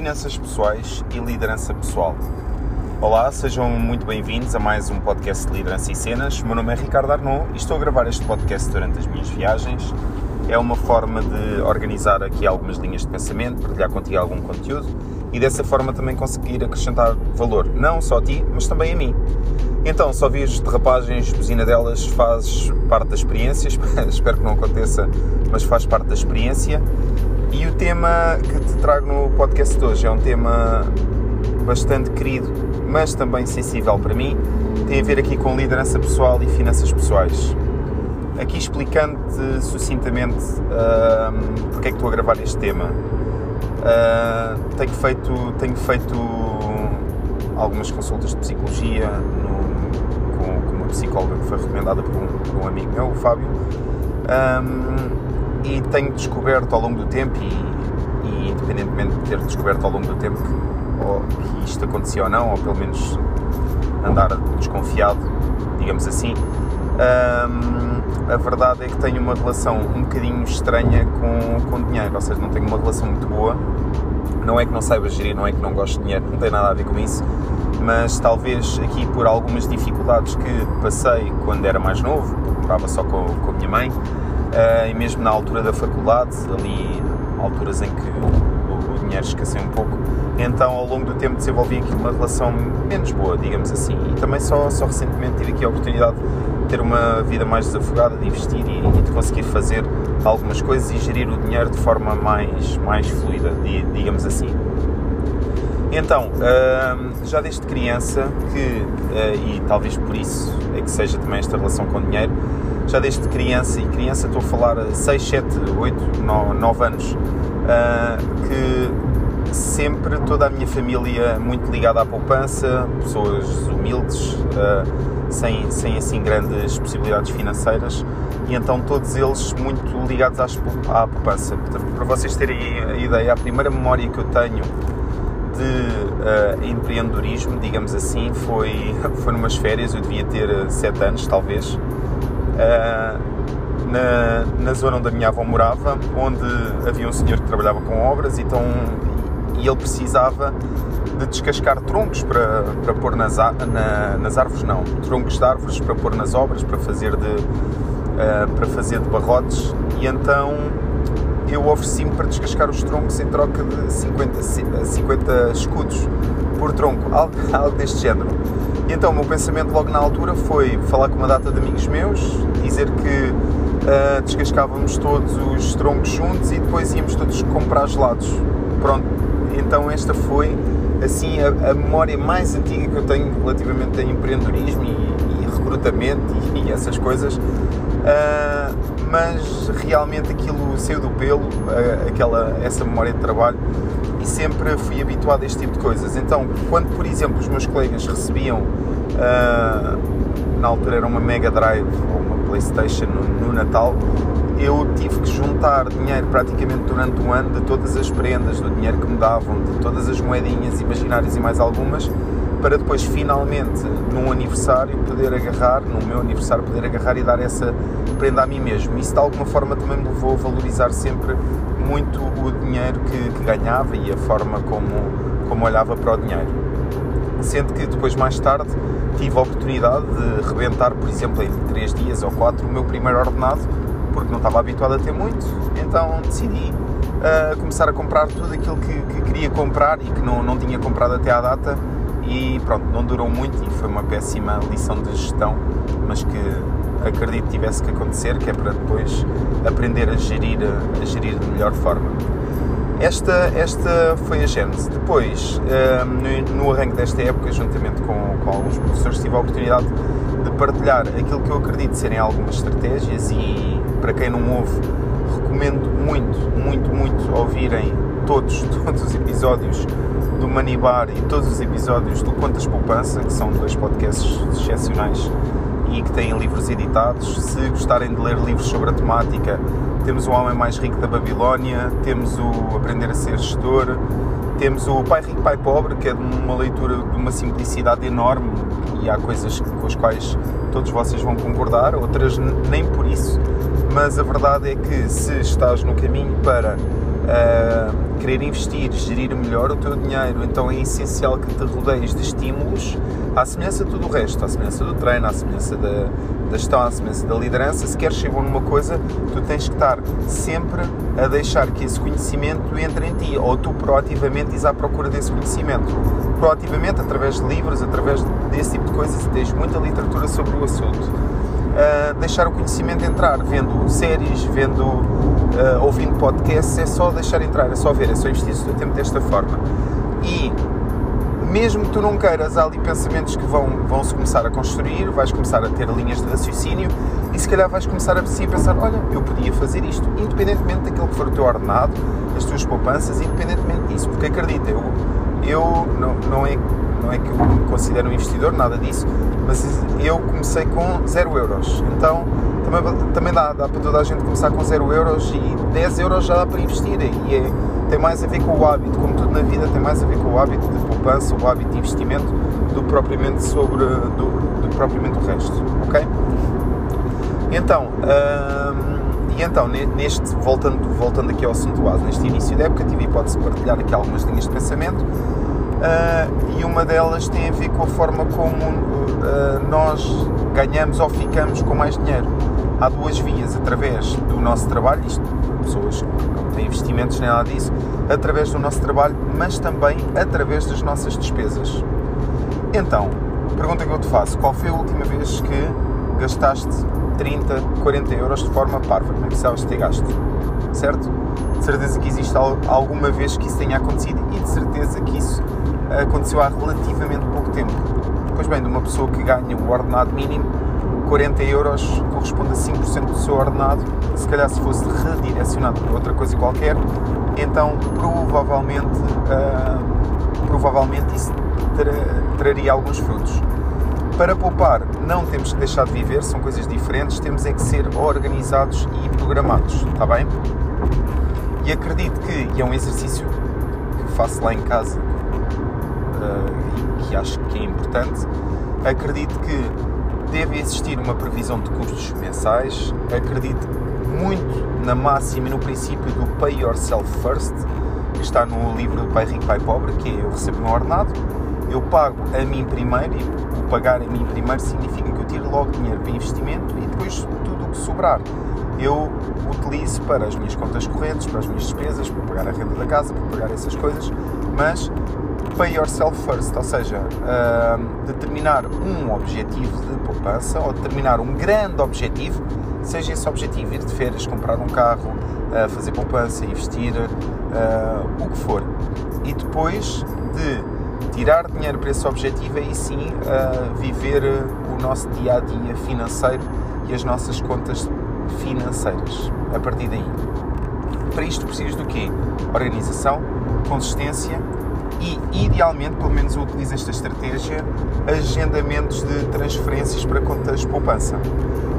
finanças pessoais e liderança pessoal. Olá, sejam muito bem-vindos a mais um podcast de Liderança e Cenas. Meu nome é Ricardo Arnaud e estou a gravar este podcast durante as minhas viagens. É uma forma de organizar aqui algumas linhas de pensamento, partilhar contigo algum conteúdo e dessa forma também conseguir acrescentar valor, não só a ti, mas também a mim. Então, só vires derrapagens, buzina delas, faz parte da experiência, espero que não aconteça, mas faz parte da experiência. E o tema que te trago no podcast de hoje é um tema bastante querido, mas também sensível para mim, tem a ver aqui com liderança pessoal e finanças pessoais. Aqui explicando-te sucintamente uh, porque é que estou a gravar este tema. Uh, tenho, feito, tenho feito algumas consultas de psicologia no, com, com, uma psicóloga que foi recomendada por um, por um amigo meu, o Fábio, um, e tenho descoberto ao longo do tempo, e, e, independentemente de ter descoberto ao longo do tempo que, que isto acontecia ou não, ou pelo menos andar desconfiado, digamos assim, um, a verdade é que tenho uma relação um bocadinho estranha com, com dinheiro, ou seja, não tenho uma relação muito boa. Não é que não saiba gerir, não é que não gosto de dinheiro, não tem nada a ver com isso, mas talvez aqui por algumas dificuldades que passei quando era mais novo, morava só com, com a minha mãe, e mesmo na altura da faculdade, ali alturas em que o, o dinheiro escassei um pouco, então ao longo do tempo desenvolvi aqui uma relação menos boa, digamos assim, e também só, só recentemente tive aqui a oportunidade ter uma vida mais desafogada, de investir e, e, de conseguir fazer algumas coisas e gerir o dinheiro de forma mais, mais fluida, digamos assim. Então, já desde criança, que, ah, e talvez por isso é que seja também esta relação com o dinheiro, já desde criança, e criança estou a falar 6, 7, 8, 9 anos, ah, que sempre toda a minha família muito ligada à poupança, pessoas humildes, ah, sem, sem assim grandes possibilidades financeiras e então todos eles muito ligados às, à poupança. Portanto, para vocês terem a ideia, a primeira memória que eu tenho de uh, empreendedorismo, digamos assim, foi, foi numas férias, eu devia ter 7 anos talvez, uh, na, na zona onde a minha avó morava, onde havia um senhor que trabalhava com obras então, e ele precisava de descascar troncos para, para pôr nas, na, nas árvores, não, troncos de árvores para pôr nas obras, para fazer de, uh, para fazer de barrotes, e então eu ofereci-me para descascar os troncos em troca de 50, 50 escudos por tronco, algo, algo deste género. E então o meu pensamento logo na altura foi falar com uma data de amigos meus, dizer que uh, descascávamos todos os troncos juntos e depois íamos todos comprar gelados. Pronto, então esta foi assim a, a, memória mais antiga que eu tenho relativamente a empreendedorismo e, e recrutamento e, e, essas coisas, uh, mas realmente aquilo saiu do pelo, uh, aquela, essa memória de trabalho e sempre fui habituado a este tipo de coisas. Então, quando por exemplo os meus colegas recebiam, uh, na altura era uma Mega Drive ou uma Playstation no, no Natal, eu tive que juntar dinheiro praticamente durante um ano de todas as prendas, do dinheiro que me davam, de todas as moedinhas imaginárias e mais algumas, para depois finalmente, num aniversário, poder agarrar, no meu aniversário, poder agarrar e dar essa prenda a mim mesmo. Isso de alguma forma também me levou a valorizar sempre muito o dinheiro que, que ganhava e a forma como, como olhava para o dinheiro. Sendo que depois, mais tarde, tive a oportunidade de rebentar, por exemplo, em 3 dias ou 4, o meu primeiro ordenado porque não estava habituado a ter muito, então decidi uh, começar a comprar tudo aquilo que, que, queria comprar e que não, não tinha comprado até à data e pronto, não durou muito e foi uma péssima lição de gestão, mas que acredito tivesse que acontecer, que é para depois aprender a gerir, a gerir de melhor forma. Esta, esta foi a gênese. Depois, no, no arranque desta época, juntamente com, com alguns professores, tive a oportunidade de partilhar aquilo que eu acredito serem algumas estratégias e para quem não ouve, recomendo muito, muito, muito ouvirem todos, todos os episódios do Money Bar e todos os episódios do Contas Poupança, que são dois podcasts excepcionais e que têm livros editados. Se gostarem de ler livros sobre a temática, temos o Homem Mais Rico da Babilónia, temos o Aprender a Ser Gestor, temos o Pai Rico, Pai Pobre, que é uma leitura de uma simplicidade enorme e há coisas com as quais todos vocês vão concordar, outras nem por isso mas a verdade é que se estás no caminho para uh, querer investir, gerir melhor o teu dinheiro, então é essencial que te rodeies de estímulos à semelhança de tudo o resto, à semelhança do treino, à semelhança da, da gestão, à semelhança da liderança. Se queres ser bom numa coisa, tu tens que estar sempre a deixar que esse conhecimento entre em ti, ou tu proativamente ires à procura desse conhecimento. Proativamente, através de livros, através desse tipo de coisas, tens muita literatura sobre o assunto deixar o conhecimento entrar, vendo séries, vendo, uh, ouvindo podcasts, é só deixar entrar, é só ver, é só investir o tempo desta forma. E mesmo que tu não queiras, há ali pensamentos que vão, vão se começar a construir, vais começar a ter linhas de raciocínio e se calhar vais começar a assim, pensar, olha, eu podia fazer isto, independentemente daquilo que for o teu ordenado, as tuas poupanças, independentemente disso, porque acredita, eu, eu não, não é não é que eu me considero um investidor, nada disso, mas eu comecei com 0 euros. Então também, também dá, dá para toda a gente começar com 0 euros e 10 euros já dá para investir. E é, tem mais a ver com o hábito, como tudo na vida, tem mais a ver com o hábito de poupança, o hábito de investimento, do propriamente sobre do, do propriamente o resto. Ok? Então, hum, e então, neste, voltando, voltando aqui ao assunto base, neste início da época, tive a hipótese de partilhar aqui algumas linhas de pensamento uh, e uma delas tem a ver com a forma como uh, nós ganhamos ou ficamos com mais dinheiro. Há duas vias, através do nosso trabalho, isto, pessoas que não têm investimentos nem nada disso, através do nosso trabalho, mas também através das nossas despesas. Então, pergunta que eu te faço, qual foi a última vez que gastaste 30, 40 euros de forma parva? Como é que sabes ter gasto? Certo? De certeza que existe alguma vez que isso tenha acontecido e de certeza que isso aconteceu há relativamente pouco tempo. Pois bem, de uma pessoa que ganha o ordenado mínimo, 40 euros corresponde a 5% do seu ordenado. Se calhar se fosse redirecionado para outra coisa qualquer, então provavelmente, uh, provavelmente isso tra traria alguns frutos. Para poupar, não temos que deixar de viver, são coisas diferentes, temos é que ser organizados e programados, está bem? E acredito que, e é um exercício que faço lá em casa uh, e que acho que é importante, acredito que deve existir uma previsão de custos mensais, acredito muito na máxima e no princípio do Pay Yourself First, que está no livro do Pai Rico, Pai Pobre, que é eu recebo meu ordenado, eu pago a mim primeiro, e pagar a mim primeiro significa que eu tiro logo dinheiro para investimento e depois tudo o que sobrar eu utilizo para as minhas contas correntes, para as minhas despesas, para pagar a renda da casa, para pagar essas coisas, mas pay yourself first, ou seja, uh, determinar um objetivo de poupança ou determinar um grande objetivo, seja esse objetivo ir de férias, comprar um carro, uh, fazer poupança, investir, uh, o que for. E depois de tirar dinheiro para esse objetivo, aí sim viver o nosso dia a dia financeiro e as nossas contas financeiras. A partir daí. Para isto precisas do quê? Organização, consistência e, idealmente, pelo menos eu utilizo esta estratégia, agendamentos de transferências para contas de poupança.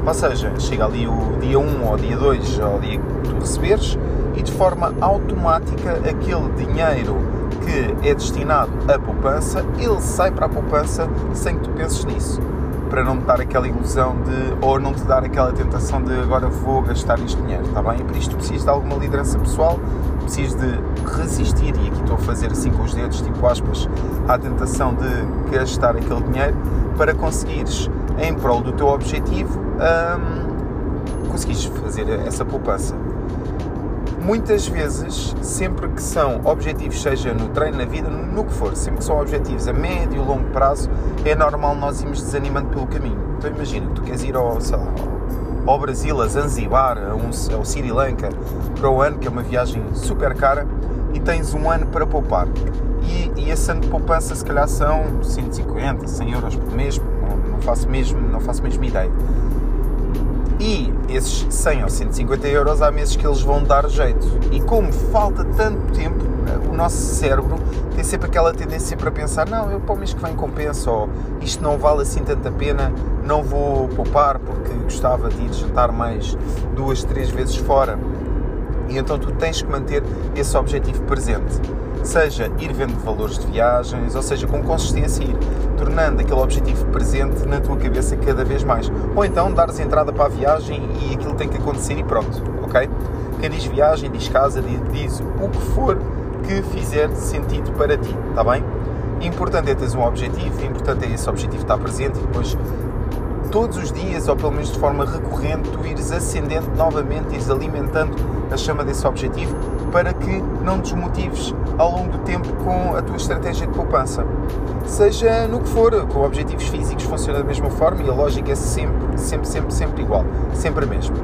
Ou seja, chega ali o dia 1 ou dia 2 ou dia que tu receberes e de forma automática aquele dinheiro que é destinado à poupança, ele sai para a poupança sem que tu penses nisso. Para não te dar aquela ilusão de, ou não te dar aquela tentação de agora vou gastar este dinheiro, está bem? E por isto preciso de alguma liderança pessoal, preciso de resistir, e aqui estou a fazer assim com os dedos, tipo aspas, à tentação de gastar aquele dinheiro para conseguires, em prol do teu objetivo, hum, conseguires fazer essa poupança. Muitas vezes, sempre que são objetivos, seja no treino, na vida, no que for, sempre que são objetivos a médio e longo prazo, é normal nós irmos desanimando pelo caminho. Então imagina, tu queres ir ao, sei lá, ao Brasil, a Zanzibar, um, ao Sri Lanka, para o ano, que é uma viagem super cara, e tens um ano para poupar. E, e esse ano de poupança, se calhar, são 150, 100 euros por mês, não, não, faço, mesmo, não faço mesmo ideia. E esses 100 ou 150 euros, há meses que eles vão dar jeito. E como falta tanto tempo, o nosso cérebro tem sempre aquela tendência para pensar: não, eu para o mês que vem compenso, ou isto não vale assim tanta pena, não vou poupar porque gostava de ir jantar mais duas, três vezes fora. E então tu tens que manter esse objetivo presente. Seja ir vendo valores de viagens, ou seja, com consistência ir tornando aquele objetivo presente na tua cabeça cada vez mais. Ou então dares entrada para a viagem e aquilo tem que acontecer e pronto, ok? Quem diz viagem, diz casa, diz, o que for que fizer sentido para ti, está bem? Importante é teres um objetivo, importante é esse objetivo estar presente e depois todos os dias, ou pelo menos de forma recorrente, tu ires acendendo novamente, ires alimentando a chama desse objetivo para que não desmotives ao longo do tempo com a tua estratégia de poupança. Seja no que for, com objetivos físicos funciona da mesma forma e a lógica é sempre, sempre, sempre, sempre igual, sempre a mesma.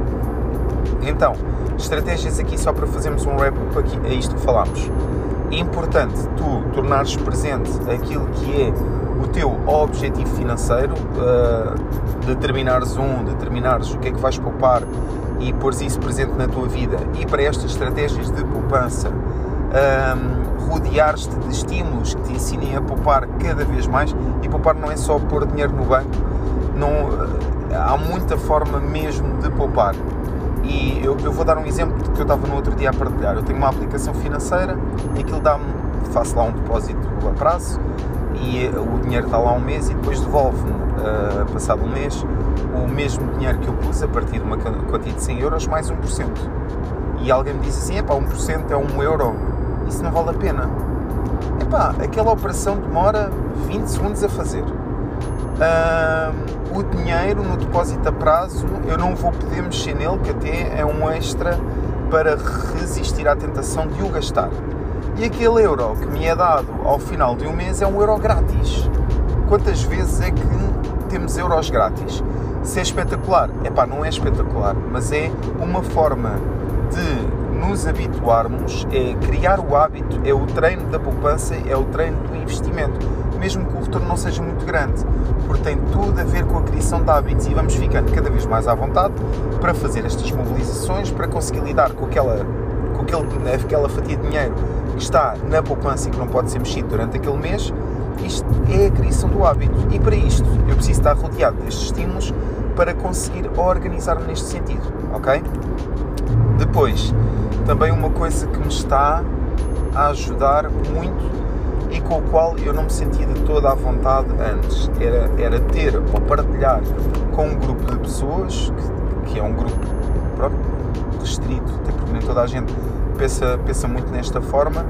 Então, estratégias aqui só para fazermos um wrap-up a isto que falámos. É importante tu tornares presente aquilo que é o teu objetivo financeiro, uh, determinares um, determinares o que é que vais poupar e pôres isso presente na tua vida e para estas estratégias de poupança um, rodeares-te de estímulos que te ensinem a poupar cada vez mais e poupar não é só pôr dinheiro no banco, não, há muita forma mesmo de poupar e eu, eu vou dar um exemplo que eu estava no outro dia a partilhar. Eu tenho uma aplicação financeira e aquilo dá-me, faço lá um depósito a prazo e o dinheiro está lá um mês e depois devolve-me, uh, passado um mês, o mesmo dinheiro que eu pus a partir de uma quantia de 100 euros mais 1%. E alguém me disse assim: é pá, 1% é 1 euro, isso não vale a pena. É pá, aquela operação demora 20 segundos a fazer. Uh, o dinheiro no depósito a prazo eu não vou poder mexer nele, que até é um extra para resistir à tentação de o gastar. E aquele euro que me é dado ao final de um mês é um euro grátis. Quantas vezes é que temos euros grátis? Se é espetacular? É pá, não é espetacular, mas é uma forma de nos habituarmos, é criar o hábito, é o treino da poupança, é o treino do investimento, mesmo que o retorno não seja muito grande porque tem tudo a ver com a criação de hábitos e vamos ficando cada vez mais à vontade para fazer estas mobilizações, para conseguir lidar com aquela, com aquele, aquela fatia de dinheiro está na poupança e que não pode ser mexido durante aquele mês. Isto é a criação do hábito e para isto eu preciso estar rodeado destes estímulos para conseguir organizar-me neste sentido, ok? Depois, também uma coisa que me está a ajudar muito e com o qual eu não me sentia de toda à vontade antes. Era, era ter ou partilhar com um grupo de pessoas, que, que é um grupo próprio, restrito, até porque nem toda a gente pensa, pensa muito nesta forma,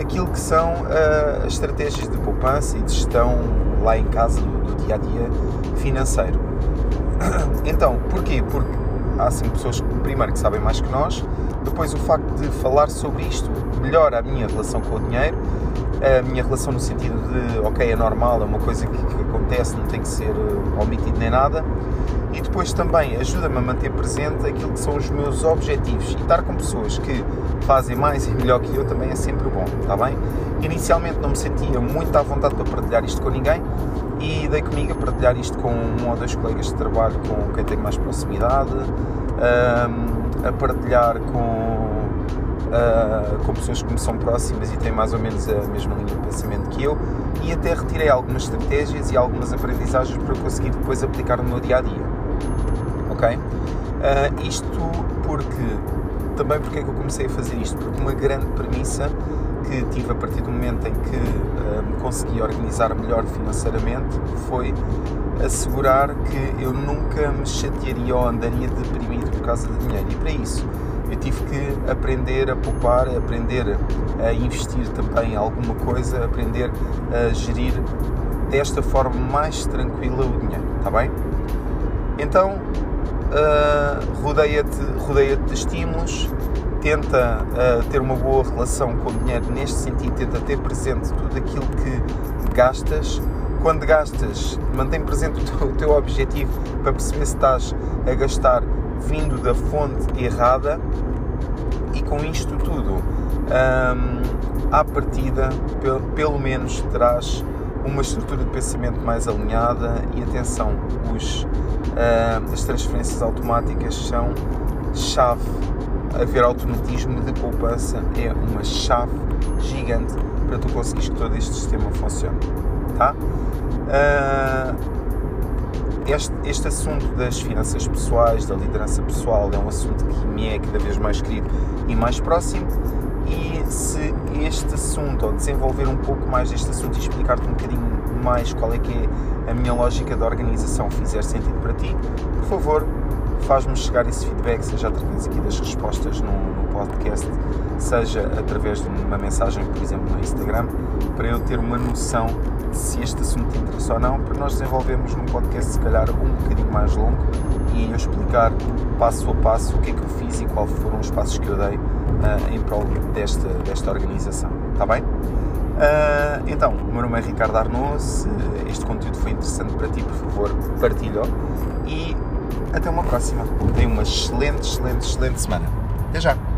aquilo que são uh, as estratégias de poupança e de gestão lá em casa do, do dia a dia financeiro. Então, porquê? Porque há sim pessoas, primeiro, que sabem mais que nós, depois o facto de falar sobre isto melhora a minha relação com o dinheiro a minha relação no sentido de, ok, é normal, é uma coisa que, que acontece, não tem que ser uh, omitido nem nada. E depois também ajuda-me a manter presente aquilo que são os meus objetivos. E estar com pessoas que fazem mais e melhor que eu também é sempre bom, está bem? Inicialmente não me sentia muito à vontade para partilhar isto com ninguém e dei comigo a partilhar isto com um ou dois colegas de trabalho com quem tenho mais proximidade, a partilhar com uh, com pessoas que me são próximas e têm mais ou menos a mesma linha de pensamento que eu e até retirei algumas estratégias e algumas aprendizagens para conseguir depois aplicar no meu dia a dia. Ok? Uh, isto porque também porque é que eu comecei a fazer isto? Porque uma grande premissa que tive a partir do momento em que uh, me consegui organizar melhor financeiramente foi assegurar que eu nunca me chatearia ou andaria deprimido por causa de dinheiro. E para isso eu tive que aprender a poupar, aprender a investir também em alguma coisa, aprender a gerir desta forma mais tranquila o dinheiro, está bem? Então, uh, rodeia-te rodeia de estímulos, tenta uh, ter uma boa relação com o dinheiro neste sentido, tenta ter presente tudo aquilo que gastas. Quando gastas, mantém presente o teu, o teu objetivo para perceber se estás a gastar vindo da fonte errada e com isto tudo, um, à partida, pelo, pelo menos terás uma estrutura de pensamento mais alinhada e atenção, os, uh, as transferências automáticas são chave. Haver automatismo de poupança é uma chave gigante para tu conseguires que todo este sistema funcione. Tá? Uh, este, este assunto das finanças pessoais, da liderança pessoal, é um assunto que me é cada vez mais querido e mais próximo. E se este assunto, ou desenvolver um pouco mais deste assunto e explicar-te um bocadinho mais qual é que é a minha lógica de organização fizer sentido para ti, por favor, faz-me chegar esse feedback, seja através aqui das respostas no, no, podcast, seja através de uma mensagem, por exemplo, no Instagram, para eu ter uma noção se este assunto te interessa ou não, para nós desenvolvermos num podcast se calhar um bocadinho mais longo e eu explicar passo a passo o que é que eu fiz e quais foram os passos que eu dei uh, em prol desta, desta organização. Está bem? Uh, então, o meu nome é Ricardo Arnaud. Se este conteúdo foi interessante para ti, por favor, partilha e até uma próxima. Tenha uma excelente, excelente, excelente semana. Até já!